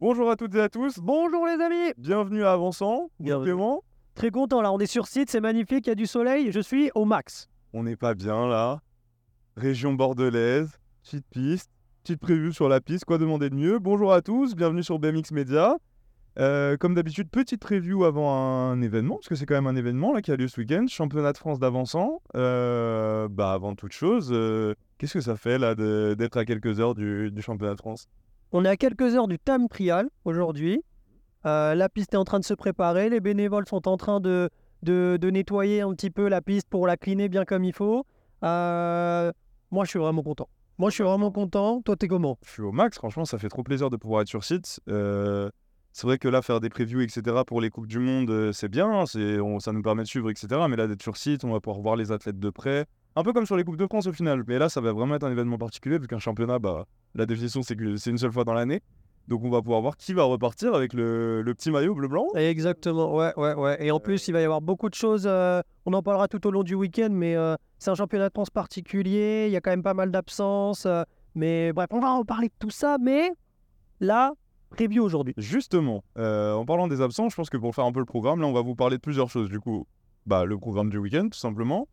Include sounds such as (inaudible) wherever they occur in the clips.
Bonjour à toutes et à tous, Bonjour les amis bienvenue à Avançant. Bienvenue. Clément. Très content là, on est sur site, c'est magnifique, il y a du soleil, je suis au max. On n'est pas bien là. Région bordelaise, petite piste, petite prévue sur la piste, quoi demander de mieux Bonjour à tous, bienvenue sur BMX Media. Euh, comme d'habitude, petite preview avant un événement, parce que c'est quand même un événement là, qui a lieu ce week-end, championnat de France d'avançant. Euh, bah, avant toute chose, euh, qu'est-ce que ça fait là d'être à quelques heures du, du championnat de France? On est à quelques heures du Time Trial aujourd'hui. Euh, la piste est en train de se préparer, les bénévoles sont en train de, de, nettoyer un petit peu la piste pour la cleaner bien comme il faut. Euh, moi je suis vraiment content. Moi je suis vraiment content, toi t'es comment? Je suis au max, franchement, ça fait trop plaisir de pouvoir être sur site. Euh, c'est vrai que là, faire des previews, etc., pour les Coupes du Monde, c'est bien, hein, c'est, on- ça nous permet de suivre, etc. Mais là, d'être sur site, on va pouvoir voir les athlètes de près. Un peu comme sur les Coupes de France au final. Mais là, ça va vraiment être un événement particulier, vu qu'un championnat, bah, la définition, c'est que c'est une seule fois dans l'année. Donc, on va pouvoir voir qui va repartir avec le, le petit maillot bleu-blanc. Exactement, ouais, ouais, ouais. Et en plus, il va y avoir beaucoup de choses. euh, on en parlera tout au long du week-end, mais euh, c'est un championnat de France particulier. Il y a quand même pas mal d'absences. euh, mais bref, on va en parler de tout ça. Mais là, preview aujourd'hui. Justement, euh, en parlant des absents, je pense que pour faire un peu le programme, là, on va vous parler de plusieurs choses. Du coup, bah, le programme du week-end, tout simplement.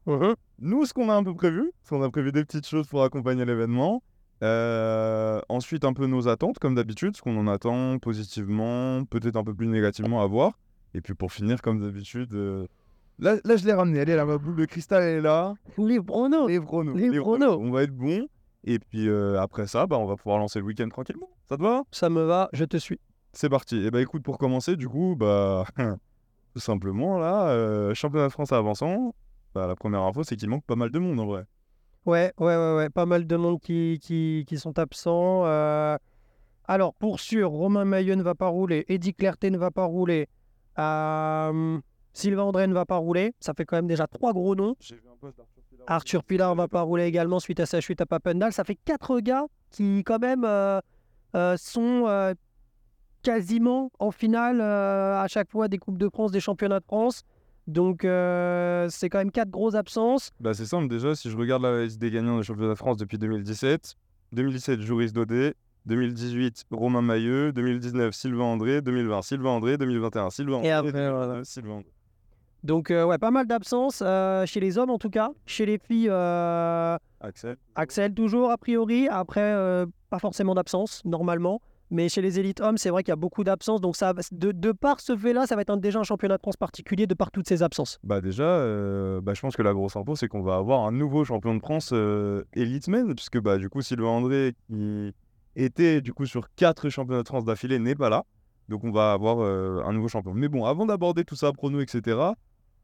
Nous, ce qu'on a un peu prévu, c'est qu'on a prévu des petites choses pour accompagner l'événement. Euh, ensuite, un peu nos attentes, comme d'habitude, ce qu'on en attend positivement, peut-être un peu plus négativement à voir. Et puis pour finir, comme d'habitude, euh, là, là, je l'ai ramené. Elle est là, ma boule de cristal, elle est là. Les pronos. Les pronos. Les pronos. On va être bon. Et puis euh, après ça, bah, on va pouvoir lancer le week-end tranquillement. Ça te va? Ça me va, je te suis. C'est parti. Et bah écoute, pour commencer, du coup, bah (laughs) tout simplement là, championnat de France avançant. Bah, la première info, c'est qu'il manque pas mal de monde en vrai. Ouais, ouais, ouais, ouais. Pas mal de monde qui, qui, qui sont absents. euh. Alors, pour sûr, Romain Maillot ne va pas rouler. Eddie Clerté ne va pas rouler. euh, Sylvain André ne va pas rouler. Ça fait quand même déjà trois gros noms. J'ai vu un post d'Arthur Pilar. Arthur Pilar va pas rouler également suite à sa chute à Papendal. Ça fait quatre gars qui, quand même, euh, euh, sont quasiment en finale à chaque fois des Coupes de France, des Championnats de France. Donc, euh, c'est quand même quatre grosses absences. Bah c'est simple déjà, si je regarde la liste des gagnants des championnats de France depuis 2017, 2017 Joris Daudet, 2018 Romain Mailleux, 2019 Sylvain André, 2020 Sylvain André, 2021 Sylvain André, Et après, 2022, voilà. Sylvain André. Donc, euh, ouais, pas mal d'absences euh, chez les hommes en tout cas. Chez les filles, Axel. Axel toujours a priori. Après, pas forcément d'absence normalement. Mais chez les élites hommes, c'est vrai qu'il y a beaucoup d'absences. Donc, ça, de, de par ce fait-là, ça va être un- déjà un championnat de France particulier de par toutes ces absences. Bah déjà, euh, bah, je pense que la grosse info, c'est qu'on va avoir un nouveau champion de France euh, Elite Men, puisque bah, du coup, Sylvain André, qui était du coup sur quatre championnats de France d'affilée, n'est pas là. Donc on va avoir euh, un nouveau champion. Mais bon, avant d'aborder tout ça, pronos, etc.,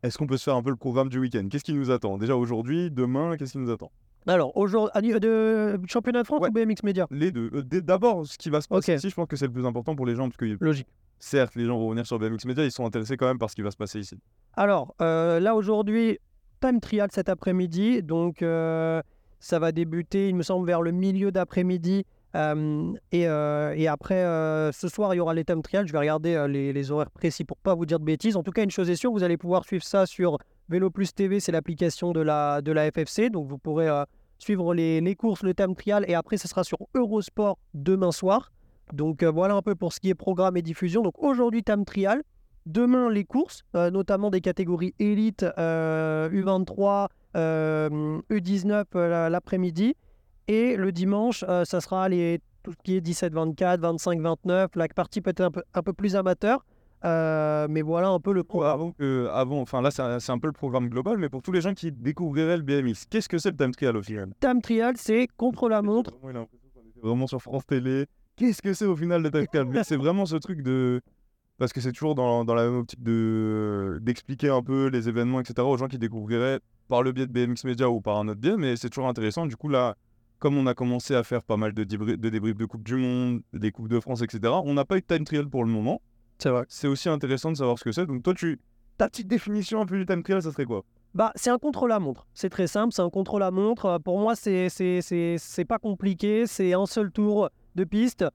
est-ce qu'on peut se faire un peu le programme du week-end? Qu'est-ce qui nous attend? Déjà aujourd'hui, demain, qu'est-ce qui nous attend? Alors, aujourd'hui, de championnat de France Ouais. ou BMX Media? Les deux. Euh, D'abord, ce qui va se passer Ok. ici, je pense que c'est le plus important pour les gens, parce que Logique. certes, les gens vont venir sur BMX Media, ils sont intéressés quand même par ce qui va se passer ici. Alors, euh, là aujourd'hui, time trial cet après-midi. Donc, euh, ça va débuter, il me semble, vers le milieu d'après-midi. Euh, et, et après, ce soir, il y aura les time trials. Je vais regarder les, les horaires précis pour pas vous dire de bêtises. En tout cas, une chose est sûre, vous allez pouvoir suivre ça sur Vélo Plus TV. C'est l'application de la, de FFC. Donc, vous pourrez euh, suivre les, les courses, le time trial. Et après, ce sera sur Eurosport demain soir. Donc, euh, voilà un peu pour ce qui est programme et diffusion. Donc, aujourd'hui, time trial. Demain, les courses, euh, notamment des catégories élite, euh, U23, euh, U19 euh, la- l'après-midi. Et le dimanche, ça sera les, tout ce qui est 17-24, 25-29, la partie peut-être un peu, un peu plus amateur. Euh, mais voilà un peu le avant que, avant, enfin là c'est un, peu le programme global, mais pour tous les gens qui découvriraient le BMX, qu'est-ce que c'est le time trial au final? Time trial, c'est contre la montre. Vraiment, il a l'impression qu'on était vraiment sur France Télé. Qu'est-ce que c'est au final le time trial? Mais C'est vraiment ce truc de parce que c'est toujours dans, dans la même optique de d'expliquer un peu les événements, etc. aux gens qui découvriraient par le biais de BMX Media ou par un autre biais, mais c'est toujours intéressant. Du coup là, comme on a commencé à faire pas mal de, de débriefs de Coupe du Monde, des Coupes de France, etc. On n'a pas eu de time trial pour le moment. C'est vrai. C'est aussi intéressant de savoir ce que c'est. Donc toi, tu ta petite définition un peu du time trial, ça serait quoi? Bah, c'est un contre-la-montre. C'est très simple, c'est un contre-la-montre. Euh, Pour moi, c'est pas compliqué. C'est un seul tour de piste.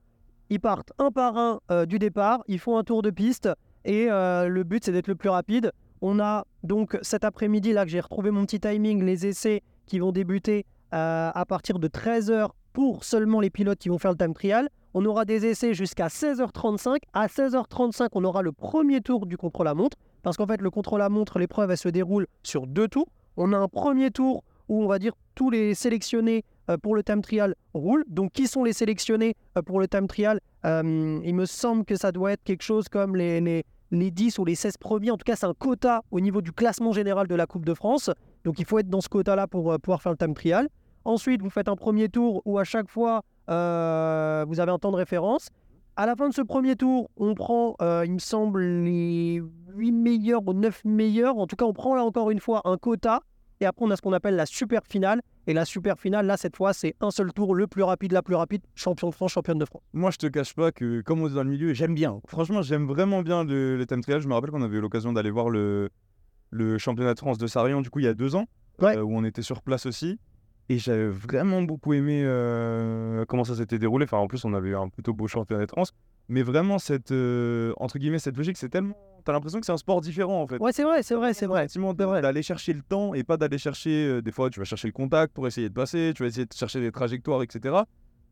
Ils partent un par un euh, du départ. Ils font un tour de piste. Et euh, le but, c'est d'être le plus rapide. On a donc cet après-midi, là, que j'ai retrouvé mon petit timing, les essais qui vont débuter euh, à partir de 13h pour seulement les pilotes qui vont faire le time trial. On aura des essais jusqu'à 16h35. À 16h35, on aura le premier tour du contre-la-montre. Parce qu'en fait, le contre-la-montre, l'épreuve, elle se déroule sur deux tours. On a un premier tour où on va dire tous les sélectionnés euh, pour le time trial roulent. Donc, qui sont les sélectionnés euh, pour le time trial euh, Il me semble que ça doit être quelque chose comme les, les, les 10 ou les 16 premiers. En tout cas, c'est un quota au niveau du classement général de la Coupe de France. Donc, il faut être dans ce quota-là pour pouvoir faire le time trial. Ensuite, vous faites un premier tour où à chaque fois, vous avez un temps de référence. À la fin de ce premier tour, on prend, il me semble, les 8 meilleurs ou 9 meilleurs. En tout cas, on prend là encore une fois un quota. Et après, on a ce qu'on appelle la super finale. Et la super finale, là, cette fois, c'est un seul tour, le plus rapide, la plus rapide, champion de France, championne de France. Moi, je te cache pas que, comme on est dans le milieu, j'aime bien. Franchement, j'aime vraiment bien le, le time trial. Je me rappelle qu'on avait eu l'occasion d'aller voir le, le championnat de France de Sarion, du coup, il y a deux ans, euh, où on était sur place aussi. Et j'avais vraiment beaucoup aimé euh, comment ça s'était déroulé. Enfin, en plus, on avait eu un plutôt beau championnat de France. Mais vraiment, cette, euh, entre guillemets, cette logique, c'est tellement. T'as l'impression que c'est un sport différent, en fait. Ouais, c'est vrai, c'est vrai, c'est vrai. D'aller chercher le temps et pas d'aller chercher. Euh, des fois, tu vas chercher le contact pour essayer de passer, tu vas essayer de chercher des trajectoires, etc.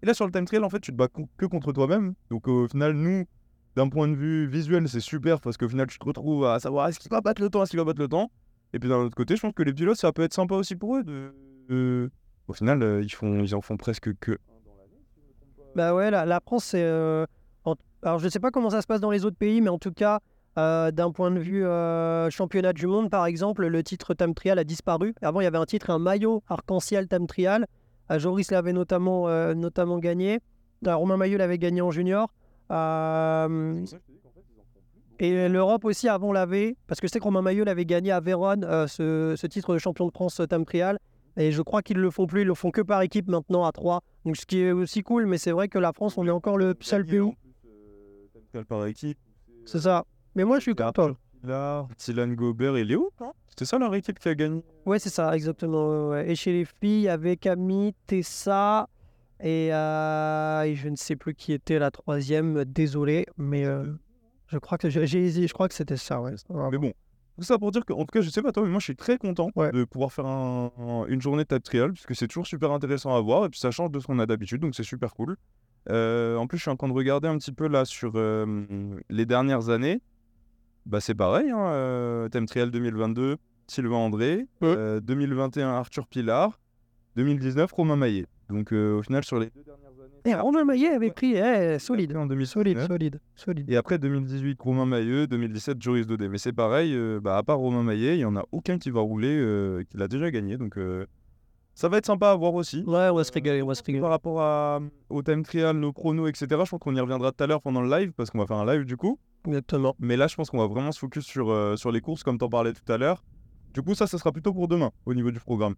Et là, sur le time trail, en fait, tu te bats que contre toi-même. Donc, au final, nous, d'un point de vue visuel, c'est super parce qu'au final, tu te retrouves à savoir est-ce qu'il va battre le temps, est-ce qu'il va battre le temps? Et puis, d'un autre côté, je pense que les pilotes, ça peut être sympa aussi pour eux de au final, euh, ils, en font presque que Bah ouais, la, France, c'est. Euh, alors, je ne sais pas comment ça se passe dans les autres pays, mais en tout cas, euh, d'un point de vue championnat du monde, par exemple, le titre Tam Trial a disparu. Avant, il y avait un titre, un maillot arc-en-ciel Tam Trial. Joris l'avait notamment, notamment gagné. Romain Maillot l'avait gagné en junior. Et l'Europe aussi, avant l'avait, parce que je sais que Romain Maillot l'avait gagné à Vérone, ce, ce, titre de champion de France Tam Trial. Et je crois qu'ils le font plus, ils le font que par équipe maintenant à 3. Donc ce qui est aussi cool, mais c'est vrai que la France, on est encore le seul pays. Euh, par équipe. C'est ça. Mais moi, je suis content. Là, Dylan Gobert et Léo, c'était ça leur équipe qui a gagné Ouais, c'est ça, exactement. Et chez les filles, il y avait Camille, Tessa et, euh, et, je ne sais plus qui était la troisième. Désolé, mais euh, je crois que j'ai. Je crois que c'était ça. Ouais. Mais bon, tout ça pour dire qu'en tout cas, je sais pas toi, mais moi je suis très content de pouvoir faire une journée de trial, puisque c'est toujours super intéressant à voir, et puis ça change de ce qu'on a d'habitude, donc c'est super cool. Euh, en plus, je suis en train de regarder un petit peu là sur euh, les dernières années. Bah, c'est pareil, hein, euh, Thème Trial 2022, Sylvain André, 2021, Arthur Pilar, 2019, Romain Maillet. Donc au final, sur les deux dernières et Romain Maillet avait pris eh, solide. En solide, solide, solide. Et après 2018, Romain Maillet, 2017, Joris Dodé. Mais c'est pareil, euh, bah, à part Romain Maillet, il n'y en a aucun qui va rouler, euh, qui l'a déjà gagné. Donc euh, ça va être sympa à voir aussi. Ouais, on va se régaler, on va se régaler. Par rapport à, au time trial, nos chronos, etc., je pense qu'on y reviendra tout à l'heure pendant le live, parce qu'on va faire un live du coup. Exactement. Mais là, je pense qu'on va vraiment se focus sur, sur les courses, comme tu en parlais tout à l'heure. Du coup, ça, ça sera plutôt pour demain, au niveau du programme.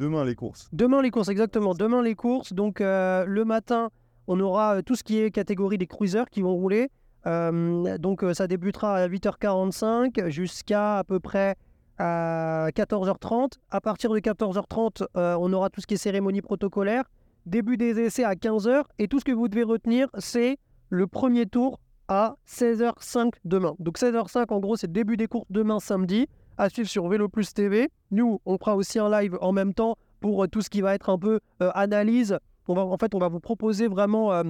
Demain les courses. Demain les courses, exactement. Demain les courses. Donc le matin, on aura euh, tout ce qui est catégorie des cruisers qui vont rouler. Euh, donc euh, ça débutera à 8h45 jusqu'à à peu près à 14h30. À partir de 14h30, on aura tout ce qui est cérémonie protocolaire. Début des essais à 15h. Et tout ce que vous devez retenir, c'est le premier tour à 16h05 demain. Donc 16h05, en gros, c'est début des courses demain samedi. À suivre sur Vélo Plus TV. Nous, on fera aussi un live en même temps pour tout ce qui va être un peu analyse en fait, on va vous proposer vraiment euh,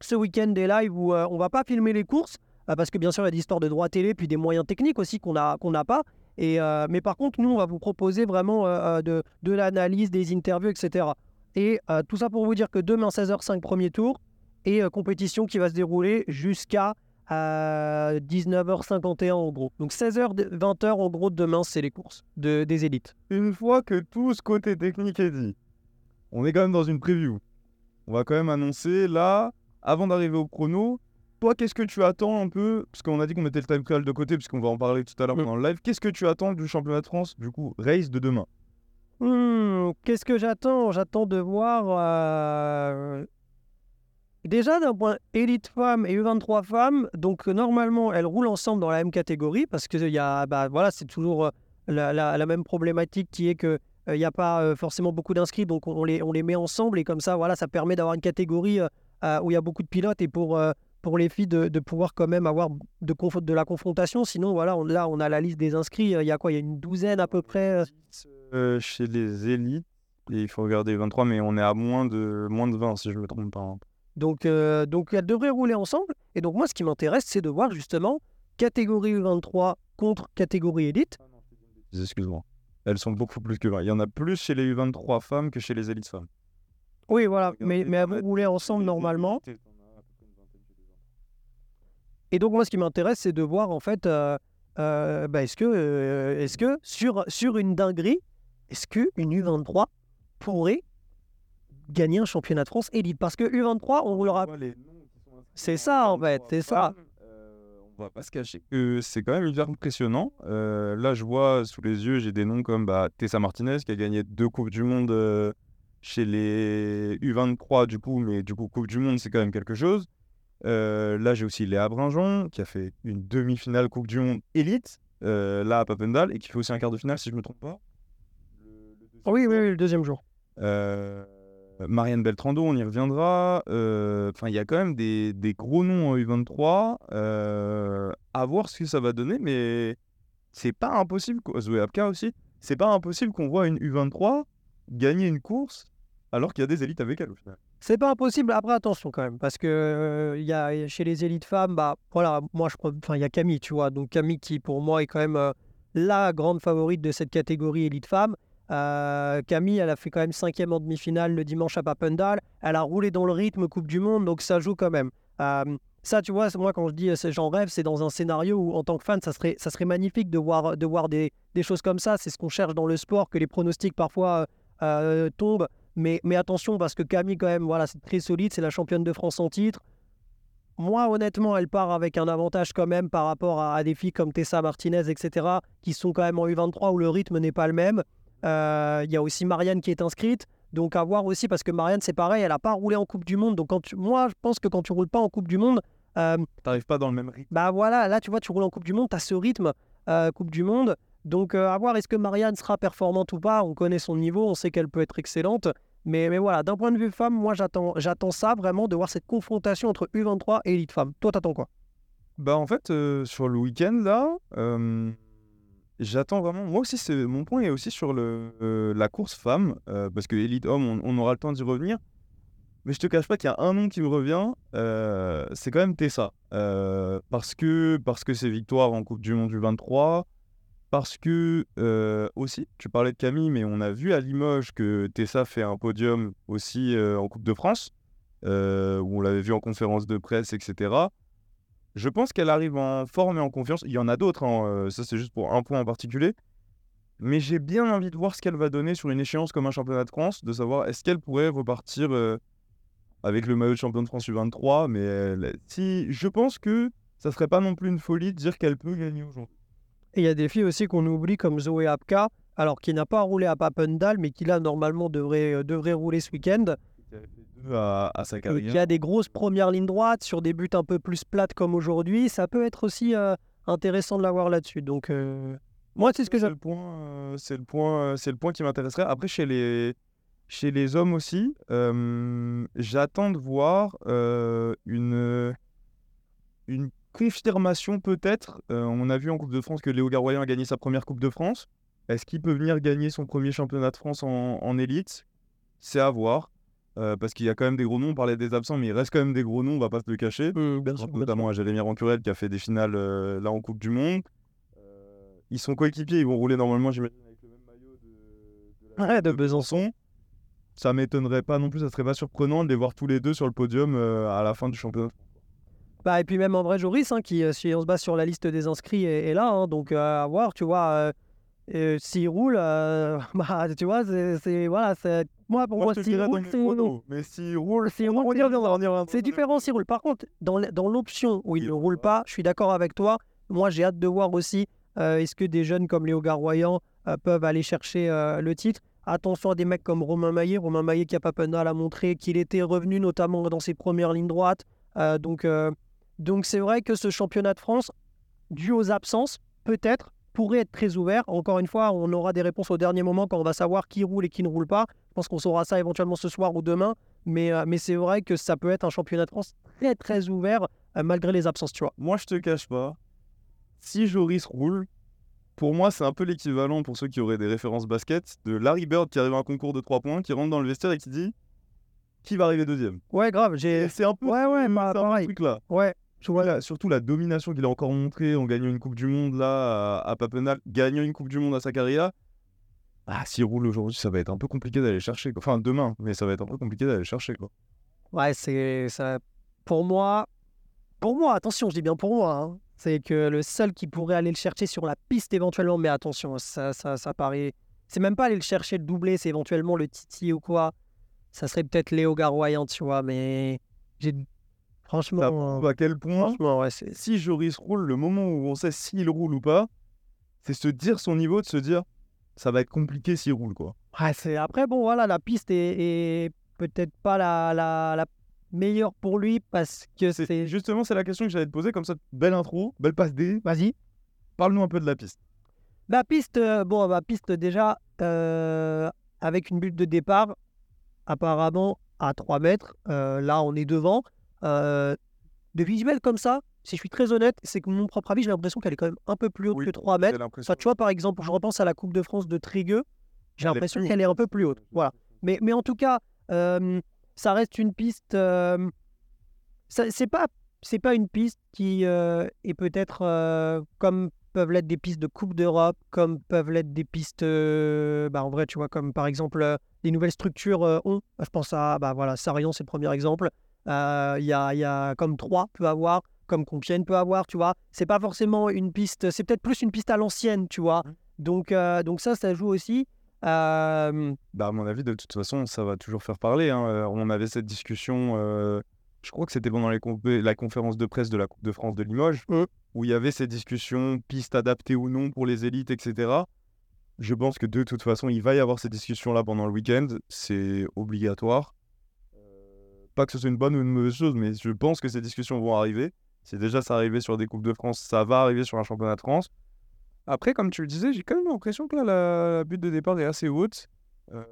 ce week-end des lives où euh, on va pas filmer les courses, euh, parce que bien sûr, il y a des histoires de droit télé, puis des moyens techniques aussi qu'on n'a qu'on n'a pas. Et, mais par contre, nous, on va vous proposer vraiment de, de l'analyse, des interviews, etc. Et tout ça pour vous dire que demain, 16h05, premier tour, et compétition qui va se dérouler jusqu'à 19h51 en gros. Donc 16h, 20h en gros demain, c'est les courses de, des élites. Une fois que tout ce côté technique est dit, on est quand même dans une preview. On va quand même annoncer là, avant d'arriver au chrono, toi, qu'est-ce que tu attends un peu? Parce qu'on a dit qu'on mettait le time trial de côté, puisqu'on va en parler tout à l'heure pendant le live. Qu'est-ce que tu attends du championnat de France, du coup, race de demain? Hmm, Qu'est-ce que j'attends? J'attends de voir. Euh, déjà, d'un point élite femme et U23 femmes, donc normalement, elles roulent ensemble dans la même catégorie, parce que y a, bah, voilà, c'est toujours euh, la, même problématique qui est que il euh, n'y a pas euh, forcément beaucoup d'inscrits, donc on les, on les met ensemble et comme ça, voilà, ça permet d'avoir une catégorie euh, où il y a beaucoup de pilotes et pour, pour les filles de, de pouvoir quand même avoir de, de la confrontation. Sinon, voilà, on, là, on a la liste des inscrits. Il y a quoi Il y a une douzaine à peu près Chez les élites, il faut regarder 23, mais on est à moins de, moins de 20 si je ne me trompe pas. Donc, donc elles devraient rouler ensemble. Et donc moi, ce qui m'intéresse, c'est de voir justement catégorie U23 contre catégorie élite. Excuse-moi. Elles sont beaucoup plus que 20. Il y en a plus chez les U23 femmes que chez les élites femmes. Oui, voilà. Mais, mais elles vont rouler ensemble normalement. Et donc moi, ce qui m'intéresse, c'est de voir en fait, bah, est-ce que, est-ce que sur, sur une dinguerie, est-ce qu'une U23 pourrait gagner un championnat de France élite Parce que U23, on roulera. C'est ça en fait, c'est ça. Euh, on va pas se cacher que c'est quand même hyper impressionnant. Euh, là, je vois sous les yeux, j'ai des noms comme bah, Tessa Martinez qui a gagné deux Coupes du Monde euh, chez les U23 du coup, mais du coup, Coupe du Monde, c'est quand même quelque chose. là, j'ai aussi Léa Brinjon qui a fait une demi-finale Coupe du Monde élite, là à Papendal, et qui fait aussi un quart de finale si je me trompe pas. oui, oui, oui, le deuxième jour. Euh, Marianne Beltrando, on y reviendra. Euh, enfin, il y a quand même des, gros noms en U23. Euh, à voir ce que ça va donner, mais c'est pas impossible. Zoé Apka aussi. C'est pas impossible qu'on voit une U23 gagner une course alors qu'il y a des élites avec elle au final. C'est pas impossible. Après, attention quand même, parce que il y a chez les élites femmes, bah voilà, moi je enfin il y a Camille, tu vois, donc Camille qui pour moi est quand même la grande favorite de cette catégorie élite femme. Euh, Camille, elle a fait quand même cinquième en demi-finale le dimanche à Papendal. Elle a roulé dans le rythme Coupe du Monde, donc ça joue quand même. Euh, ça, tu vois, moi quand je dis euh, j'en rêve, c'est dans un scénario où en tant que fan, ça serait, ça serait magnifique de voir, de voir des, des choses comme ça. C'est ce qu'on cherche dans le sport, que les pronostics parfois tombent. Mais, mais attention, parce que Camille, quand même, voilà, c'est très solide, c'est la championne de France en titre. Moi, honnêtement, elle part avec un avantage quand même par rapport à, à des filles comme Tessa Martinez, etc., qui sont quand même en U23 où le rythme n'est pas le même. Euh, il y a aussi Marianne qui est inscrite. Donc à voir aussi, parce que Marianne, c'est pareil, elle n'a pas roulé en Coupe du Monde. Donc quand moi, je pense que quand tu roules pas en Coupe du Monde... Euh, T'arrives pas dans le même rythme. Bah voilà, là tu vois, tu roules en Coupe du Monde, tu as ce rythme euh, Coupe du Monde. Donc à voir, est-ce que Marianne sera performante ou pas? On connaît son niveau, on sait qu'elle peut être excellente. Mais, mais voilà, d'un point de vue femme, moi j'attends, j'attends ça vraiment de voir cette confrontation entre U23 et Elite Femme. Toi, t'attends quoi? Bah en fait, sur le week-end là, J'attends vraiment. Moi aussi, c'est mon point est aussi sur le, euh, la course femme, euh, parce que Elite Homme, on, aura le temps d'y revenir. Mais je te cache pas qu'il y a un nom qui me revient, euh, c'est quand même Tessa. parce que parce que c'est victoire en Coupe du Monde du 23, parce que aussi, tu parlais de Camille, mais on a vu à Limoges que Tessa fait un podium aussi en Coupe de France, où on l'avait vu en conférence de presse, etc. Je pense qu'elle arrive en forme et en confiance. Il y en a d'autres, hein, euh, ça c'est juste pour un point en particulier. Mais j'ai bien envie de voir ce qu'elle va donner sur une échéance comme un championnat de France, de savoir est-ce qu'elle pourrait repartir euh, avec le maillot de champion de France U23. Mais si, je pense que ça serait pas non plus une folie de dire qu'elle peut gagner aujourd'hui. Et il y a des filles aussi qu'on oublie comme Zoé Apka, alors qui n'a pas roulé à Papendal, mais qui là normalement devrait, euh, devrait rouler ce week-end à, sa carrière. Il y a des grosses premières lignes droites sur des buts un peu plus plates comme aujourd'hui. Ça peut être aussi euh, intéressant de l'avoir là-dessus. Donc, euh, moi, c'est ce que j'ai. Le point, euh, c'est le point, c'est le point qui m'intéresserait. Après, chez les, chez les hommes aussi, j'attends de voir une, une confirmation peut-être. on a vu en Coupe de France que Léo Garoyan a gagné sa première Coupe de France. Est-ce qu'il peut venir gagner son premier championnat de France en, en élite? C'est à voir. Euh, parce qu'il y a quand même des gros noms, on parlait des absents, mais il reste quand même des gros noms, on va pas se le cacher. Mmh, notamment à Jérémy Rancurel qui a fait des finales euh, là en Coupe du Monde. Euh, ils sont coéquipiers, ils vont rouler normalement, j'imagine, avec le même maillot de, de, Besançon. Ça m'étonnerait pas non plus, ça serait pas surprenant de les voir tous les deux sur le podium à la fin du championnat. Bah, et puis même André Joris, hein, qui, si on se base sur la liste des inscrits, est, là. Hein, donc à voir, tu vois s'il roule, euh, (laughs) bah, tu vois, c'est voilà, c'est moi pour moi, s'il roule, c'est Mais s'il roule, c'est C'est différent s'il roule. Par contre, dans l'option où il ne roule pas, je suis d'accord avec toi. Moi, j'ai hâte de voir aussi euh, est-ce que des jeunes comme Léo Garoyan euh, peuvent aller chercher le titre. Attention à des mecs comme Romain Maillet. Romain Maillet qui a pas peine à montrer qu'il était revenu notamment dans ses premières lignes droites. donc donc c'est vrai que ce championnat de France, dû aux absences, peut-être pourrait être très ouvert. Encore une fois, on aura des réponses au dernier moment quand on va savoir qui roule et qui ne roule pas. Je pense qu'on saura ça éventuellement ce soir ou demain. Mais, euh, mais c'est vrai que ça peut être un championnat de France très très ouvert euh, malgré les absences, tu vois. Moi, je te cache pas. Si Joris roule, pour moi, c'est un peu l'équivalent pour ceux qui auraient des références basket de Larry Bird qui arrive à un concours de 3 points, qui rentre dans le vestiaire et qui dit qui va arriver deuxième? Ouais, grave. J'ai... C'est un peu, ouais, ouais, bah, pareil. ce truc-là. Ouais. Surtout la domination qu'il a encore montrée en gagnant une Coupe du Monde là à, à Papenal, gagnant une Coupe du Monde à Sakaria. Ah, s'il roule aujourd'hui, ça va être un peu compliqué d'aller chercher. Enfin, demain, mais ça va être un peu compliqué d'aller chercher. Quoi. Ouais, c'est ça. Pour moi, pour moi, attention, je dis bien pour moi. hein, c'est que le seul qui pourrait aller le chercher sur la piste éventuellement, mais attention, ça, ça, ça paraît. C'est même pas aller le chercher le doublé, c'est éventuellement le Titi ou quoi. Ça serait peut-être Léo Garoyan, tu vois, mais j'ai franchement, Ça prouve à quel point, ouais, si Joris roule, le moment où on sait s'il roule ou pas, c'est se dire son niveau, de se dire ça va être compliqué s'il roule. quoi. Ouais, c'est après bon voilà la piste est, est peut-être pas la, la, la meilleure pour lui parce que C'est- c'est Justement, c'est la question que j'allais te poser. Comme ça, belle intro, belle passe D. vas-y Parle-nous un peu de la piste. la piste euh, bon la piste déjà euh, avec une butte de départ apparemment à 3 mètres euh, là on est devant Euh, de visuel comme ça si je suis très honnête c'est que mon propre avis j'ai l'impression qu'elle est quand même un peu plus haute Oui, que 3 mètres. Enfin, tu vois, par exemple, je repense à la Coupe de France de Trégueux. J'ai l'impression qu'elle est un peu plus haute. Voilà. Mais, mais en tout cas, euh, ça reste une piste. euh, c'est pas, c'est pas une piste qui euh, est peut-être comme peuvent l'être des pistes de Coupe d'Europe, comme peuvent l'être des pistes. bah, en vrai, tu vois, comme par exemple les nouvelles structures ont. Je pense à bah voilà, Sarion, c'est le premier exemple. Euh, Il y, a, il y a comme 3 peut avoir, comme Compiègne peut avoir, tu vois. C'est pas forcément une piste, c'est peut-être plus une piste à l'ancienne, tu vois. Mhm. Donc, euh, donc ça, ça joue aussi. Euh, Bah, à mon avis, de toute façon, ça va toujours faire parler. hein. On avait cette discussion, euh, je crois que c'était pendant les la conférence de presse de la Coupe de France de Limoges, Mm. où il y avait ces discussions, pistes adaptées ou non pour les élites, etc. Je pense que de toute façon, il va y avoir ces discussions-là pendant le week-end. C'est obligatoire. Pas que ce soit une bonne ou une mauvaise chose, mais je pense que ces discussions vont arriver. C'est déjà ça arrivé sur des Coupes de France, ça va arriver sur un championnat de France. Après, comme tu le disais, j'ai quand même l'impression que la, la butte de départ est assez haute. Euh,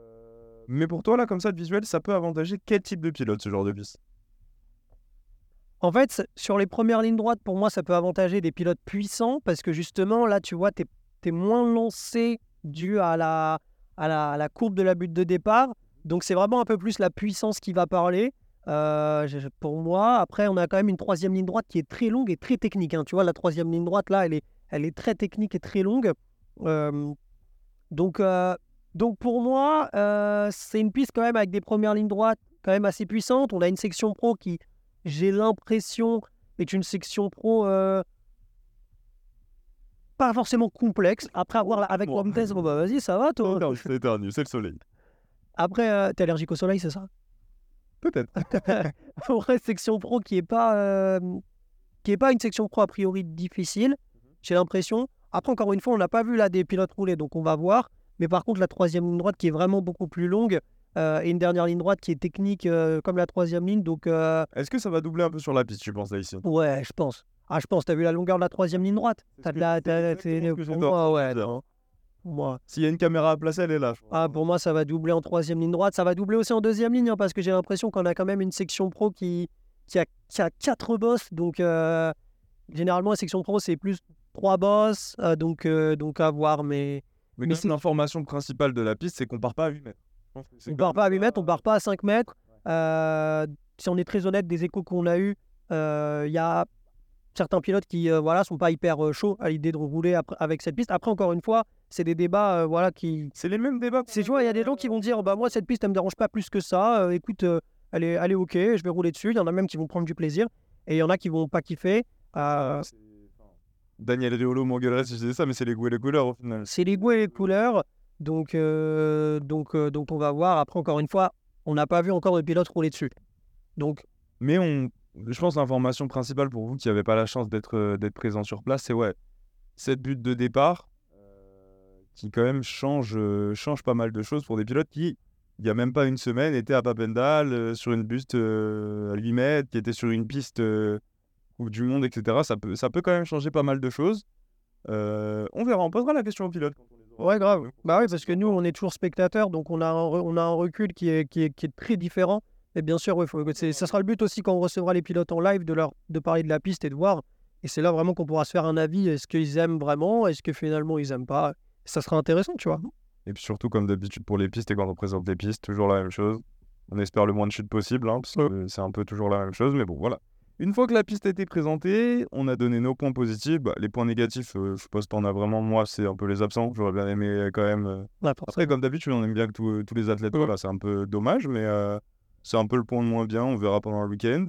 mais pour toi, là, comme ça, de visuel, ça peut avantager quel type de pilote, ce genre de piste? En fait, sur les premières lignes droites, pour moi, ça peut avantager des pilotes puissants parce que justement, là, tu vois, tu es, moins lancé dû à la, à, la, à la courbe de la butte de départ. Donc, c'est vraiment un peu plus la puissance qui va parler. Euh, pour moi, après, on a quand même une troisième ligne droite qui est très longue et très technique. hein. Tu vois, la troisième ligne droite, là, elle est, elle est très technique et très longue. Euh, donc, euh, donc, pour moi, euh, c'est une piste quand même avec des premières lignes droites quand même assez puissantes. On a une section pro qui, j'ai l'impression, est une section pro pas forcément complexe. Après avoir avec Bon. Bon bah vas-y, ça va (laughs) toi. Non, éternu, c'est le soleil. Après, t'es allergique au soleil, c'est ça? Peut-être. (laughs) En vrai, section pro qui est pas euh, qui est pas une section pro a priori difficile, j'ai l'impression. Après, encore une fois, on n'a pas vu là des pilotes rouler, donc on va voir. Mais par contre, la troisième ligne droite qui est vraiment beaucoup plus longue euh, et une dernière ligne droite qui est technique euh, comme la troisième ligne, donc Est-ce que ça va doubler un peu sur la piste, tu penses, là, ici ouais, je pense. Ah, je pense. T'as vu la longueur de la troisième ligne droite? T'as de la, t'as- pour ouais. non. Pour moi. S'il y a une caméra à placer, elle est là. Ah, pour moi, ça va doubler en troisième ligne droite. Ça va doubler aussi en deuxième ligne, hein, parce que j'ai l'impression qu'on a quand même une section pro qui, qui, a, qui a quatre boss. Donc, euh, généralement, la section pro, c'est plus trois boss. euh, donc, euh, donc, à voir. Mais Mais, l'information principale de la piste, c'est qu'on part pas à 8 mètres. On part pas à 8 ça. mètres, on part pas à 5 mètres. Si on est très honnête, des échos qu'on a eus, il y a certains pilotes qui euh, voilà, sont pas hyper euh, chauds à l'idée de rouler après- avec cette piste. Après, encore une fois, c'est des débats euh, voilà, qui, C'est les mêmes débats. C'est, vois, il y a des gens qui vont dire bah moi cette piste elle me dérange pas plus que ça. Euh, écoute, euh, elle est, elle est ok, je vais rouler dessus. Il y en a même qui vont prendre du plaisir et il y en a qui vont pas kiffer. Euh, Daniel Riolo m'engueulerait si je disais ça, mais c'est les goûts et les couleurs au final. c'est les goûts et les couleurs. Donc, euh, donc, euh, donc on va voir. Après encore une fois, on n'a pas vu encore de pilote rouler dessus. Donc Mais on, je pense que l'information principale pour vous qui n'avez pas la chance d'être euh, d'être présent sur place, c'est ouais, cette butte de départ euh, qui quand même change, euh, change pas mal de choses pour des pilotes qui, il n'y a même pas une semaine, étaient à Papendal sur une buste à 8 mètres, qui était sur une piste Coupe du Monde, etc. Ça peut, ça peut quand même changer pas mal de choses. Euh, on verra, on posera la question aux pilotes. ouais grave. Bah oui parce que nous on est toujours spectateurs donc on a un, on a un recul qui est, qui est, qui est très différent. Et bien sûr, faut, ça sera le but aussi quand on recevra les pilotes en live de leur de parler de la piste et de voir. Et c'est là vraiment qu'on pourra se faire un avis. Est-ce qu'ils aiment vraiment Est-ce que finalement ils aiment pas? Ça sera intéressant, tu vois. Et puis surtout, comme d'habitude pour les pistes et quand on présente les pistes, toujours la même chose. On espère le moins de chutes possible, hein, parce que c'est un peu toujours la même chose, mais bon, voilà. Une fois que la piste a été présentée, on a donné nos points positifs. Bah, les points négatifs, euh, je pense qu'on a vraiment. Moi, c'est un peu les absents. J'aurais bien aimé euh, quand même. Euh. Après, comme d'habitude, on aime bien que tous les athlètes. Voilà, c'est un peu dommage, mais c'est un peu le point de moins bien. On verra pendant le week-end.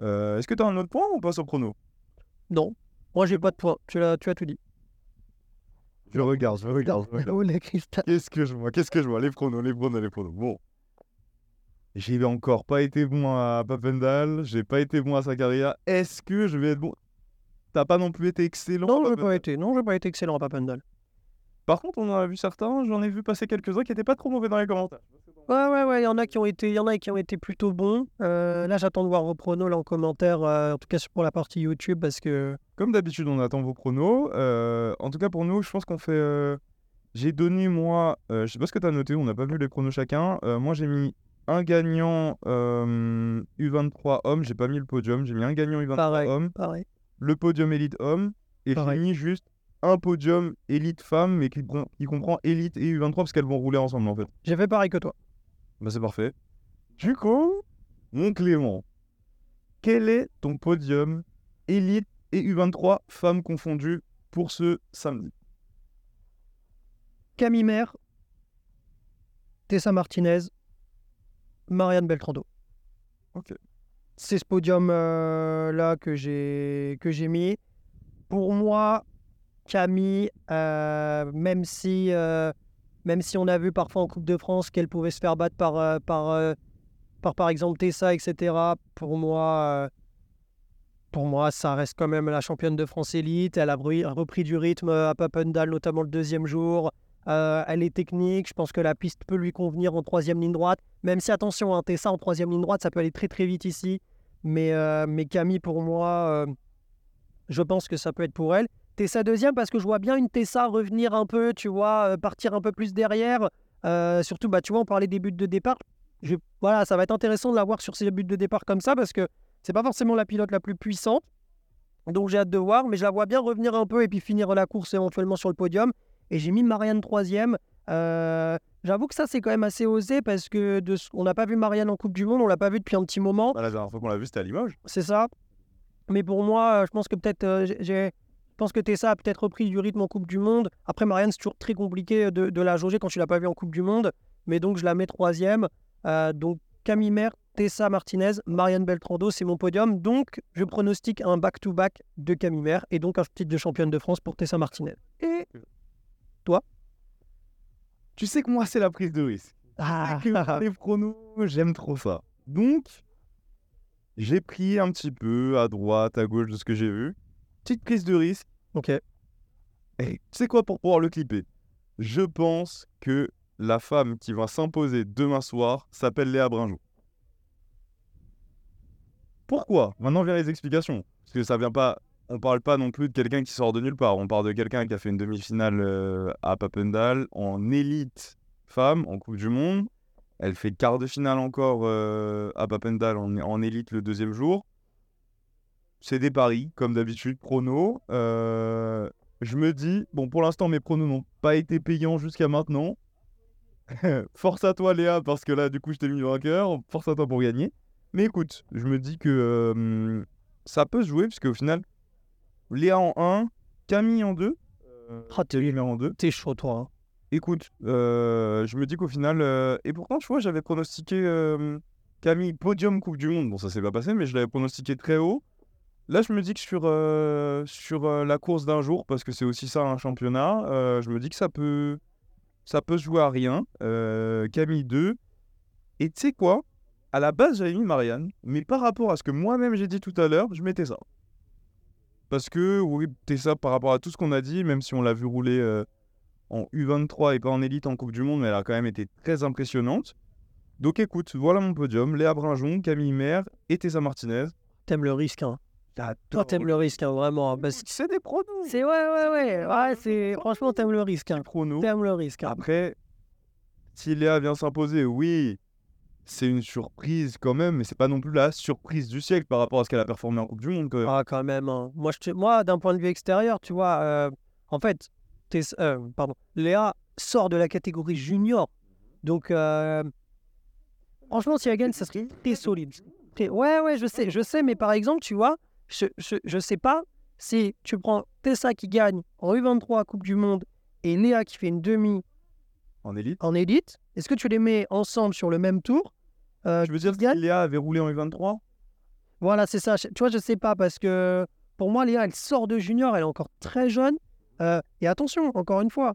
Est-ce que tu as un autre point ou on passe au prono Non. Moi, j'ai pas de point. Tu, as, tu as tout dit. Je regarde, je regarde. (laughs) Qu'est-ce que je vois Qu'est-ce que je vois? Les pronos, les pronos, les pronos. Bon. J'ai encore pas été bon à Papendal, j'ai pas été bon à sa carrière. Est-ce que je vais être bon? T'as pas non plus été excellent Non, j'ai pas été. Non, j'ai pas été excellent à Papendal. Par contre, on en a vu certains, j'en ai vu passer quelques-uns qui étaient pas trop mauvais dans les commentaires. Ouais, ouais, ouais, il y en a qui ont été, il y en a qui ont été plutôt bons. Euh, là, j'attends de voir vos pronos là, en commentaire, euh, en tout cas pour la partie YouTube, parce que. Comme d'habitude, on attend vos pronos. Euh, en tout cas, pour nous, je pense qu'on fait. J'ai donné moi, je sais pas ce que tu as noté, on n'a pas vu les pronos chacun. moi, j'ai mis un gagnant U23 homme, j'ai pas mis le podium, j'ai mis un gagnant U23 homme, pareil. le podium élite homme, et j'ai mis juste un podium élite femme, mais qui, comprend élite et U23 parce qu'elles vont rouler ensemble en fait. J'ai fait pareil que toi. Bah c'est parfait. Du coup, mon Clément, quel est ton podium élite et U23 femmes confondues pour ce samedi? Camille Mère, Tessa Martinez, Marianne Beltrando. Ok. C'est ce podium-là euh, que j'ai que j'ai mis. Pour moi, Camille, euh, même si euh, même si on a vu parfois en Coupe de France qu'elle pouvait se faire battre par par par, par exemple Tessa, etc. Pour moi, pour moi, ça reste quand même la championne de France élite. Elle a repris du rythme à Papendal, notamment le deuxième jour. Euh, elle est technique. Je pense que la piste peut lui convenir en troisième ligne droite. Même si, attention, hein, Tessa en troisième ligne droite, ça peut aller très très vite ici. Mais, euh, mais Camille, pour moi, euh, je pense que ça peut être pour elle. Tessa deuxième, parce que je vois bien une Tessa revenir un peu, tu vois, partir un peu plus derrière. surtout, bah, tu vois, on parlait des buts de départ. Je, voilà, ça va être intéressant de la voir sur ces buts de départ comme ça, parce que c'est pas forcément la pilote la plus puissante. Donc j'ai hâte de voir, mais je la vois bien revenir un peu et puis finir la course éventuellement sur le podium et j'ai mis Marianne troisième. Euh, j'avoue que ça, c'est quand même assez osé parce que de on n'a pas vu Marianne en Coupe du Monde, on l'a pas vu depuis un petit moment. Bah, la dernière fois qu'on l'a vu, c'était à Limoges. C'est ça. Mais pour moi, euh, je pense que peut-être euh, j'ai. Je pense que Tessa a peut-être repris du rythme en Coupe du Monde? Après, Marianne, c'est toujours très compliqué de, de, la jauger quand tu l'as pas vu en Coupe du Monde. Mais donc, je la mets troisième. donc, Camille Mer, Tessa Martinez, Marianne Beltrando, c'est mon podium. Donc, je pronostique un back-to-back de Camille Mer et donc un titre de championne de France pour Tessa Martinez. Et toi? Tu sais que moi, c'est la prise de risque. Ah. Les (laughs) pronos, j'aime trop ça. Donc, j'ai pris un petit peu à droite, à gauche de ce que j'ai vu. Petite prise de risque. Ok. Et tu sais quoi pour pouvoir le clipper? Je pense que la femme qui va s'imposer demain soir s'appelle Léa Brinjou. Pourquoi? Maintenant vient les explications. Parce que ça vient pas on parle pas non plus de quelqu'un qui sort de nulle part. On parle de quelqu'un qui a fait une demi-finale euh, à Papendal en élite femme en Coupe du Monde. Elle fait quart de finale encore euh, à Papendal en, élite le deuxième jour. C'est des paris, comme d'habitude, pronos. Euh, je me dis, bon, pour l'instant, mes pronos n'ont pas été payants jusqu'à maintenant. (laughs) Force à toi, Léa, parce que là, du coup, je t'ai mis vainqueur. Force à toi pour gagner. Mais écoute, je me dis que ça peut se jouer, puisque au final, Léa en 1, Camille en 2. Euh, ah, t'es en 2. T'es chaud, toi. Hein. Écoute, euh, je me dis qu'au final. Euh, et pourtant, tu vois, j'avais pronostiqué Camille podium Coupe du Monde. Bon, ça s'est pas passé, mais je l'avais pronostiqué très haut. Là, je me dis que sur, sur la course d'un jour, parce que c'est aussi ça un championnat, je me dis que ça peut, ça peut jouer à rien. Camille 2. Et tu sais quoi? À la base, j'avais mis Marianne, mais par rapport à ce que moi-même j'ai dit tout à l'heure, je mettais ça. Parce que, oui, t'es ça par rapport à tout ce qu'on a dit, même si on l'a vu rouler euh, en U23 et pas en élite en Coupe du Monde, mais elle a quand même été très impressionnante. Donc écoute, voilà mon podium. Léa Brinjon, Camille Maire et Tessa Martinez. T'aimes le risque, hein Toi, t'aimes le risque, hein, vraiment. Hein. C'est des pronos. C'est ouais, ouais, ouais. ouais c'est... Franchement, t'aimes le risque. Hein. T'aimes le risque. Hein. Après, si Léa vient s'imposer, oui, c'est une surprise quand même, mais c'est pas non plus la surprise du siècle par rapport à ce qu'elle a performé en Coupe du Monde. Quand même. Ah, quand même. Hein. Moi, Moi d'un point de vue extérieur, tu vois, euh, en fait, euh, pardon, Léa sort de la catégorie junior. Donc, euh, Franchement, si elle gagne, ça serait très solide. Ouais, ouais, je sais, je sais, mais par exemple, tu vois, je, je sais pas si tu prends Tessa qui gagne en U23 Coupe du Monde et Léa qui fait une demi en élite, en élite est-ce que tu les mets ensemble sur le même tour euh, Je veux dire, Léa avait roulé en U23 Voilà, c'est ça. Tu vois, je sais pas parce que pour moi, Léa, elle sort de junior, elle est encore très jeune. Euh, et attention, encore une fois,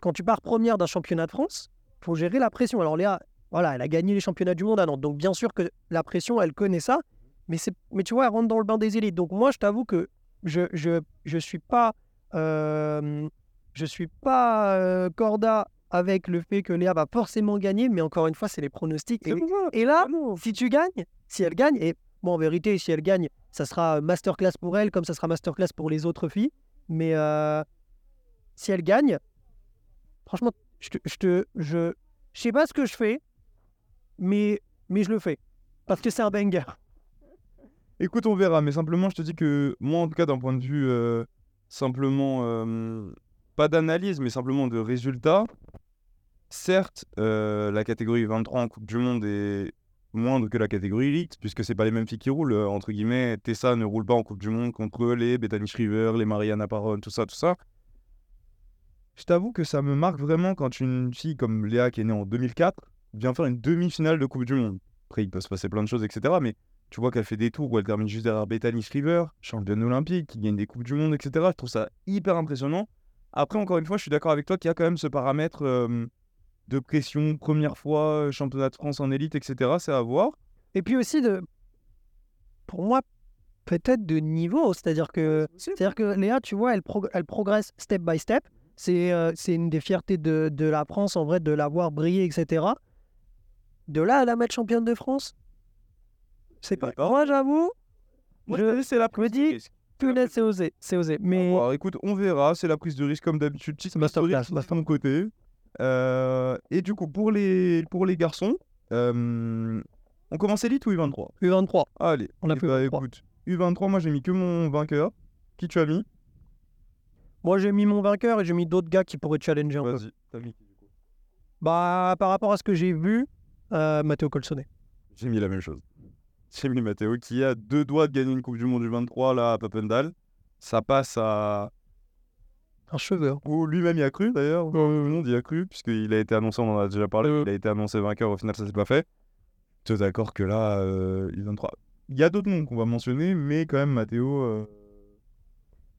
quand tu pars première d'un championnat de France, faut gérer la pression. Alors Léa, voilà, elle a gagné les championnats du monde à Nantes, donc bien sûr que la pression, elle connaît ça. Mais, mais tu vois, elle rentre dans le bain des élites. Donc moi, je t'avoue que je je, je suis pas euh, je suis pas euh, corda avec le fait que Léa va forcément gagner, mais encore une fois, c'est les pronostics. Et, là, si tu gagnes, si elle gagne, et bon, en vérité, si elle gagne, ça sera masterclass pour elle, comme ça sera masterclass pour les autres filles. Mais euh, si elle gagne, franchement, je te, je, te, je, je sais pas ce que je fais, mais, mais je le fais. Parce que c'est un banger. Écoute, on verra, mais simplement, je te dis que moi, en tout cas, d'un point de vue euh, simplement, euh, pas d'analyse, mais simplement de résultats, certes, euh, la catégorie 23 en Coupe du Monde est moindre que la catégorie Elite, puisque c'est pas les mêmes filles qui roulent. Entre guillemets, Tessa ne roule pas en Coupe du Monde contre les Bethany Shriver, les Mariana Paron, tout ça, tout ça. Je t'avoue que ça me marque vraiment quand une fille comme Léa, qui est née en 2004, vient faire une demi-finale de Coupe du Monde. Après, il peut se passer plein de choses, etc. Mais tu vois qu'elle fait des tours où elle termine juste derrière Bethany Shriver, championne olympique, qui gagne des Coupes du Monde, etc. Je trouve ça hyper impressionnant. Après, encore une fois, je suis d'accord avec toi qu'il y a quand même ce paramètre euh, de pression, première fois, euh, championnat de France en élite, etc. C'est à voir. Et puis aussi, de, pour moi, peut-être de niveau. C'est-à-dire que, c'est-à-dire que Léa, tu vois, elle, elle progresse step by step. C'est euh, une des fiertés de, de, la France, en vrai, de l'avoir brillé, etc. De là à la mettre championne de France, c'est pas. Moi, j'avoue. je c'est la me dis, punaise, c'est osé, c'est osé. Mais écoute, on verra. C'est la prise de risque comme d'habitude. C'est masterclass, de mon côté. Euh, et du coup, pour les pour les garçons, euh, on commence élite ou U23 U23. Allez. On a fait bah, écoute, U23, moi j'ai mis que mon vainqueur. Qui tu as mis? Moi j'ai mis mon vainqueur et j'ai mis d'autres gars qui pourraient challenger un peu. Vas-y, t'as mis qui du coup? Bah, par rapport à ce que j'ai vu, euh, Matteo Colsonnet. J'ai mis la même chose. J'ai mis Matteo qui a deux doigts de gagner une Coupe du Monde du 23 là à Papendal. Ça passe à. Un cheveu. Ou lui-même y a cru d'ailleurs. le monde y a cru, puisqu'il a été annoncé, on en a déjà parlé, il a été annoncé vainqueur, au final ça s'est pas fait. Tu es d'accord que là, euh, il 23. Il y a d'autres noms qu'on va mentionner, mais quand même, Matteo. Euh,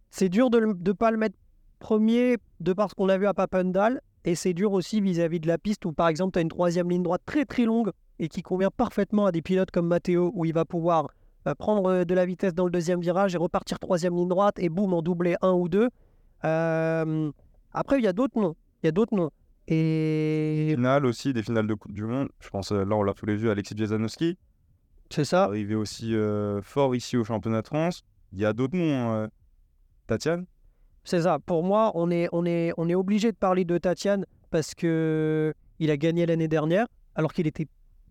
c'est dur de ne pas le mettre premier de par ce qu'on a vu à Papendal. Et c'est dur aussi vis-à-vis de la piste où, par exemple, tu as une troisième ligne droite très très longue et qui convient parfaitement à des pilotes comme Matteo, où il va pouvoir euh, prendre euh, de la vitesse dans le deuxième virage et repartir troisième ligne droite et boum, en doubler un ou deux. Euh, après, il y a d'autres noms. Il y a d'autres noms. Et. Finale aussi, des finales de Coupe du Monde. Je pense, là, on l'a tous les yeux, Alexis Biezanowski. C'est ça. Arrivé aussi fort ici au championnat de France. Il y a d'autres noms. Tatiane? C'est ça. Pour moi, on est, on est, on est obligé de parler de Tatiane parce que il a gagné l'année dernière, alors qu'il n'était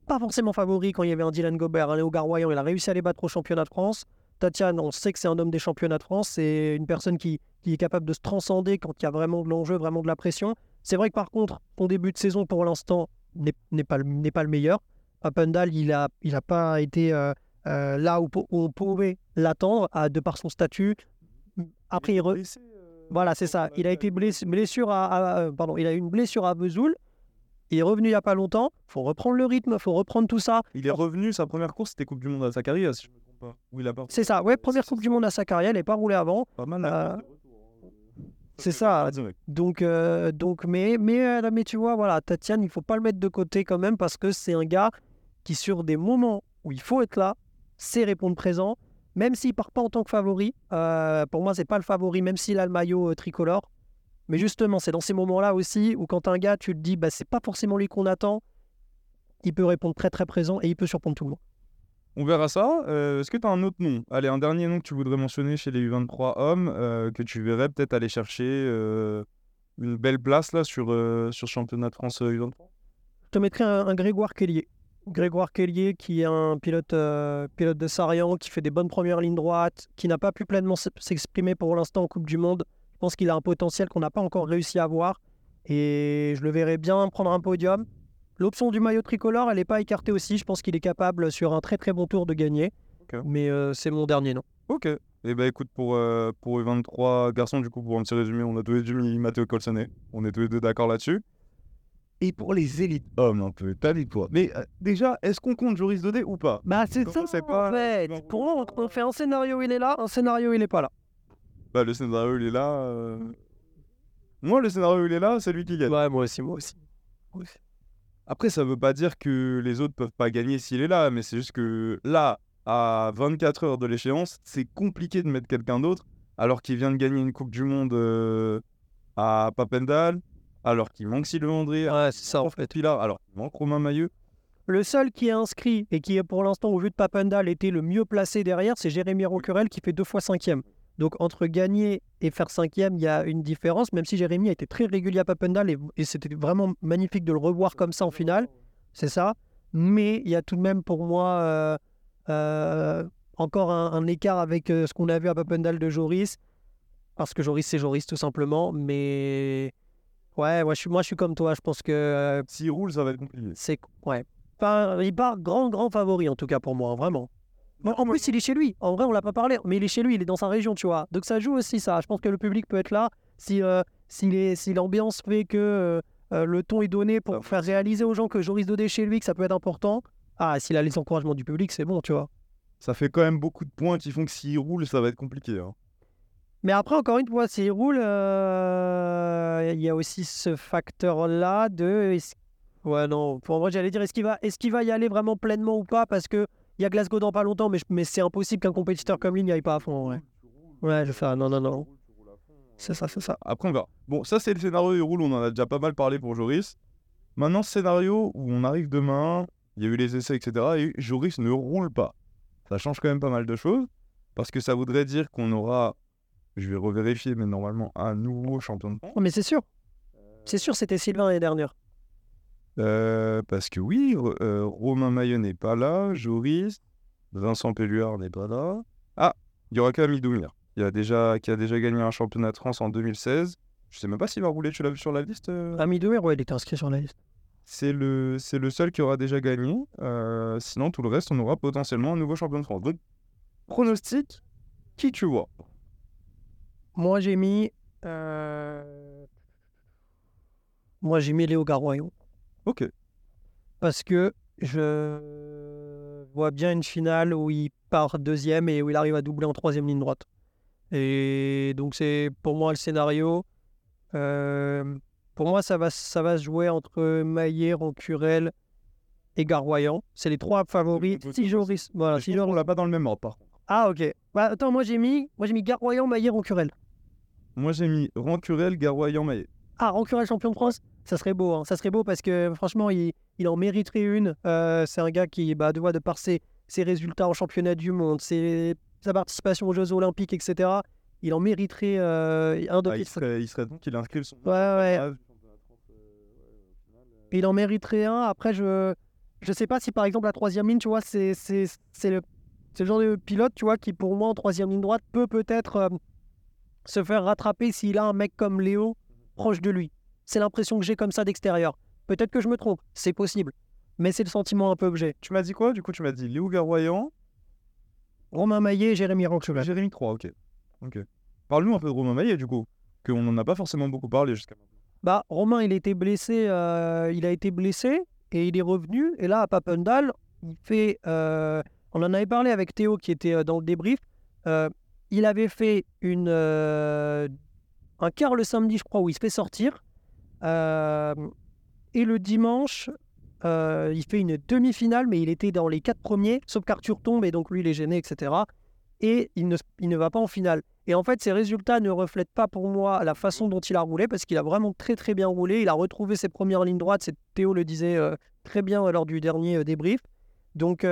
pas forcément favori quand il y avait un Dylan Gobert, un Léo Garoyan. Il a réussi à les battre au championnat de France. Tatiane, on sait que c'est un homme des championnats de France. C'est une personne qui, qui, est capable de se transcender quand il y a vraiment de l'enjeu, vraiment de la pression. C'est vrai que par contre, son début de saison pour l'instant n'est pas, pas le meilleur. Appendal, il n'a il a pas été euh, euh, là où, on pouvait l'attendre de par son statut. Après, il, voilà, c'est ça. Il a été blessé, blessure à, euh, pardon, il a eu une blessure à Vesoul. Il est revenu il n'y a pas longtemps. faut reprendre le rythme, faut reprendre tout ça. Il est revenu, sa première course, c'était Coupe du Monde à sa carrière, si je me trompe pas. C'est ça, ouais, première Coupe du Monde à sa carrière, il n'est pas roulé avant. Pas mal, euh, hein. C'est ça. Donc, euh, donc mais, mais, mais tu vois, voilà, Tatiane, il faut pas le mettre de côté quand même parce que c'est un gars qui, sur des moments où il faut être là, sait répondre présent même s'il part pas en tant que favori, euh, pour moi, c'est pas le favori, même s'il a le maillot euh, tricolore. Mais justement, c'est dans ces moments-là aussi où quand un gars, tu te dis, bah, c'est pas forcément lui qu'on attend, il peut répondre très très présent et il peut surprendre tout le monde. On verra ça. Euh, est-ce que tu as un autre nom? Allez, un dernier nom que tu voudrais mentionner chez les U23 hommes, que tu verrais peut-être aller chercher une belle place là sur, sur championnat de France U23? Je te mettrais un, un Grégoire Kellier. Grégoire Kellier, qui est un pilote, euh, pilote de Sarian, qui fait des bonnes premières lignes droites, qui n'a pas pu pleinement s'exprimer pour l'instant en Coupe du Monde. Je pense qu'il a un potentiel qu'on n'a pas encore réussi à voir. Et je le verrais bien prendre un podium. L'option du maillot tricolore, elle n'est pas écartée aussi. Je pense qu'il est capable sur un très très bon tour de gagner. Mais euh, c'est mon dernier nom. Ok. Et eh ben écoute, pour, euh, pour les 23 garçons, du coup, pour un petit résumé, on a tous les deux mis Matteo Colsonnet. On est tous les deux d'accord là-dessus. Et pour les élites hommes, un peu, t'as dit toi. Mais euh, déjà, est-ce qu'on compte Joris Dodé ou pas? Bah c'est ça, c'est pas... en fait. Pour moi, on fait un scénario, il est là, un scénario, il est pas là. Bah le scénario, il est là. Moi, le scénario, il est là, c'est lui qui gagne. Ouais, moi aussi, moi aussi. Après, ça veut pas dire que les autres peuvent pas gagner s'il est là, mais c'est juste que là, à 24 heures de l'échéance, c'est compliqué de mettre quelqu'un d'autre, alors qu'il vient de gagner une Coupe du Monde euh, à Papendal, alors qu'il manque Sylvain André, ouais, c'est ça en fait. Pilar, alors qu'il manque Romain Mailleux. Le seul qui est inscrit et qui, pour l'instant, au vu de Papendal, était le mieux placé derrière, c'est Jérémy Roncurel qui fait deux fois cinquième. Donc entre gagner et faire cinquième, il y a une différence, même si Jérémy a été très régulier à Papendal et, c'était vraiment magnifique de le revoir comme ça en finale, c'est ça. Mais il y a tout de même pour moi euh, euh, encore un, écart avec euh, ce qu'on a vu à Papendal de Joris, parce que Joris c'est Joris tout simplement, mais ouais, moi je suis, moi, je suis comme toi, je pense que... S'il roule, ça va être compliqué. C'est... Ouais. Enfin, il part grand, grand favori en tout cas pour moi, vraiment en plus, il est chez lui. En vrai, on l'a pas parlé, mais il est chez lui, il est dans sa région, tu vois. Donc ça joue aussi ça. Je pense que le public peut être là si, euh, si l'ambiance fait que euh, euh, le ton est donné pour faire réaliser aux gens que Joris Dodé est chez lui, que ça peut être important. Ah, s'il a les encouragements du public, c'est bon, tu vois. Ça fait quand même beaucoup de points qui font que s'il roule, ça va être compliqué. Hein. Mais après, encore une fois, s'il roule, il y a aussi ce facteur-là de. Ouais, non. Pour moi, j'allais dire, est-ce qu'il va, est qu'il va y aller vraiment pleinement ou pas? Parce que il y a Glasgow dans pas longtemps, mais, mais c'est impossible qu'un compétiteur comme lui n'y aille pas à fond. Ouais, ouais c'est ça. Non, non, non. C'est ça, c'est ça. Après, on verra. Bon, ça, c'est le scénario il roule. On en a déjà pas mal parlé pour Joris. Maintenant, scénario où on arrive demain, il y a eu les essais, etc. Et Joris ne roule pas. Ça change quand même pas mal de choses. Parce que ça voudrait dire qu'on aura, je vais revérifier, mais normalement, un nouveau champion de France. mais c'est sûr. C'est sûr, c'était Sylvain l'année dernière. Euh, parce que oui, euh, Romain Maillot n'est pas là, Joris, Vincent Pelluard n'est pas là. Ah, il y aura Camille Doumir, qui a, déjà, qui a déjà gagné un championnat de France en 2016. Je sais même pas s'il va rouler, tu l'as vu sur la liste euh... Camille Doumir, ouais, il était inscrit sur la liste. C'est le, c'est le seul qui aura déjà gagné. Euh, sinon, tout le reste, on aura potentiellement un nouveau champion de France. Donc, pronostic, qui tu vois? Moi, j'ai mis. Moi, j'ai mis Léo Garoyon. Ok. Parce que je vois bien une finale où il part deuxième et où il arrive à doubler en troisième ligne droite. Et donc c'est pour moi le scénario. Euh, pour moi, ça va, ça va se jouer entre Maillet, Roncurel et Garroyan. C'est les trois favoris. Si Joris, voilà, si Joris... on l'a pas dans le même ordre, par contre. Ah ok. Bah, attends, moi j'ai mis, moi j'ai mis Garroyan, Maillet, Roncurel. Moi j'ai mis Roncurel, Garroyan, Maillet. Ah, Roncurel champion de France? Ça serait beau, hein. ça serait beau parce que franchement, il, en mériterait une. Euh, c'est un gars qui, bah, de, de par ses, résultats en championnat du monde, ses, sa participation aux Jeux Olympiques, etc., il en mériterait euh, un de ah, il, serait, il serait donc qu'il inscrit son. Ouais, ouais. Il en mériterait un. Après, je je sais pas si par exemple la troisième ligne, tu vois, c'est le, le genre de pilote, tu vois, qui pour moi en troisième ligne droite peut peut-être euh, se faire rattraper s'il a un mec comme Léo proche de lui. C'est l'impression que j'ai comme ça d'extérieur. Peut-être que je me trompe, c'est possible. Mais c'est le sentiment un peu j'ai. Tu m'as dit quoi? Du coup, tu m'as dit Léo Garoyan, Romain Maillet, Jérémy Ranchoula. Jérémy 3, ok. ok. Parle-nous un peu de Romain Maillet, du coup, qu'on n'en a pas forcément beaucoup parlé jusqu'à maintenant. Bah, Romain, il a été blessé, euh, il a été blessé et il est revenu. Et là, à Papendal, il fait. Euh, on en avait parlé avec Théo qui était euh, dans le débrief. il avait fait une, un quart le samedi, je crois, où il se fait sortir. Euh, et le dimanche, euh, il fait une demi-finale, mais il était dans les quatre premiers, sauf qu'Arthur tombe et donc lui il est gêné, etc. Et il ne, va pas en finale. Et en fait, ces résultats ne reflètent pas pour moi la façon dont il a roulé, parce qu'il a vraiment très très bien roulé. Il a retrouvé ses premières lignes droites, Théo le disait euh, très bien lors du dernier débrief. Donc,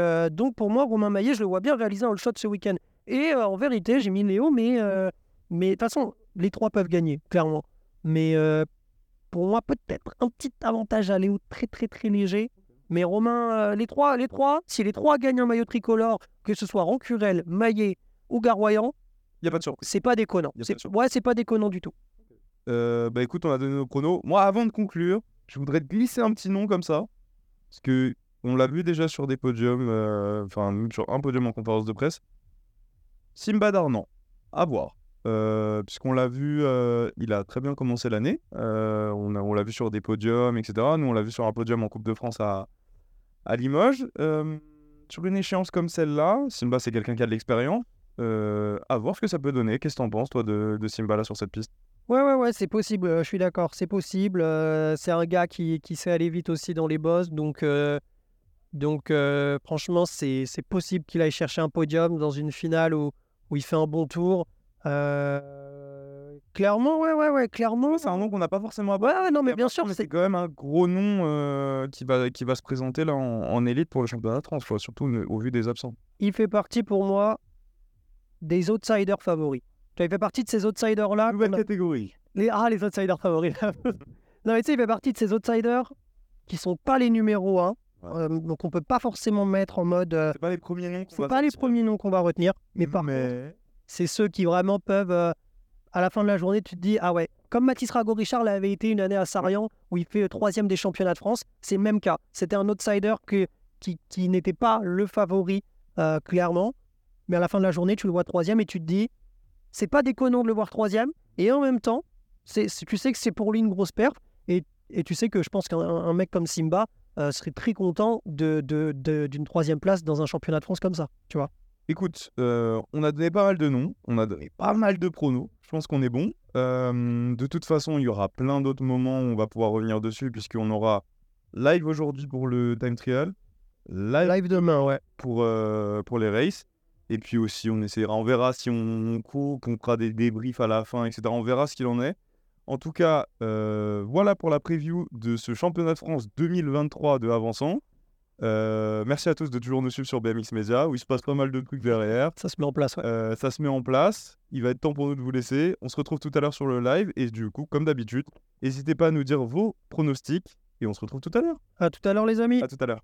pour moi, Romain Maillet, je le vois bien réaliser un all shot ce week-end. Et en vérité, j'ai mis Léo, mais de toute façon, les trois peuvent gagner, clairement. Mais pour moi, peut-être un petit avantage à Léo très très très léger. Mais Romain, euh, les trois, les trois, si les trois gagnent un maillot tricolore, que ce soit Rancurel, Maillet ou Garroyan, il y a pas de surprise. C'est pas déconnant. ouais, c'est pas déconnant du tout. Euh, bah écoute, on a donné nos pronos. Moi, avant de conclure, je voudrais te glisser un petit nom comme ça. Parce que on l'a vu déjà sur des podiums, euh, enfin sur un podium en conférence de presse. Simba Darnan, à voir. Euh, puisqu'on l'a vu, euh, il a très bien commencé l'année. on, on l'a vu sur des podiums, etc. Nous, on l'a vu sur un podium en Coupe de France à, Limoges. sur une échéance comme celle-là, Simba, c'est quelqu'un qui a de l'expérience. à voir ce que ça peut donner. Qu'est-ce que t'en penses, toi, de, de Simba là sur cette piste? Ouais, ouais, ouais, c'est possible, je suis d'accord, c'est possible. c'est un gars qui, qui, sait aller vite aussi dans les bosses, donc, donc franchement, c'est possible qu'il aille chercher un podium dans une finale où, où il fait un bon tour. Clairement, ouais, ouais, ouais, clairement. C'est un nom qu'on n'a pas forcément Ouais, ouais, non, mais bien sûr, c'est quand même un gros nom qui, va, qui va se présenter là en, élite pour le championnat de France, surtout au vu des absents. Il fait partie pour moi des outsiders favoris. Tu fait partie de ces outsiders-là. Nouvelle catégorie. Les... Ah, les outsiders favoris. (laughs) non, mais tu sais, il fait partie de ces outsiders qui sont pas les numéros 1. Euh, donc on peut pas forcément mettre en mode. Euh, c'est pas les premiers noms. C'est pas les premiers noms qu'on va retenir, mais par contre, c'est ceux qui vraiment peuvent. Euh, à la fin de la journée, tu te dis ah ouais, comme Mathis Rago-Richard l'avait été une année à Sarian où il fait troisième des championnats de France, c'est le même cas. C'était un outsider qui, n'était pas le favori clairement, mais à la fin de la journée, tu le vois troisième et tu te dis c'est pas déconnant de le voir troisième. Et en même temps, tu sais que c'est pour lui une grosse perf. Et, tu sais que je pense qu'un mec comme Simba euh, serait très content d'une troisième place dans un championnat de France comme ça. Tu vois Écoute, euh, on a donné pas mal de noms, on a donné pas mal de pronos. Je pense qu'on est bon. Euh, de toute façon, il y aura plein d'autres moments où on va pouvoir revenir dessus, puisqu'on aura live aujourd'hui pour le time trial, live, live demain, ouais, pour, pour les races. Et puis aussi, on essaiera, on verra si on coupe, on fera des débriefs à la fin, etc. On verra ce qu'il en est. En tout cas, euh, voilà pour la preview de ce championnat de France 2023 de Avançant. Euh, merci à tous de toujours nous suivre sur BMX Media, où il se passe pas mal de trucs derrière. Ça se met en place, ouais. Euh, ça se met en place. Il va être temps pour nous de vous laisser. On se retrouve tout à l'heure sur le live. Et du coup, comme d'habitude, n'hésitez pas à nous dire vos pronostics. Et on se retrouve tout à l'heure. À tout à l'heure, les amis. À tout à l'heure.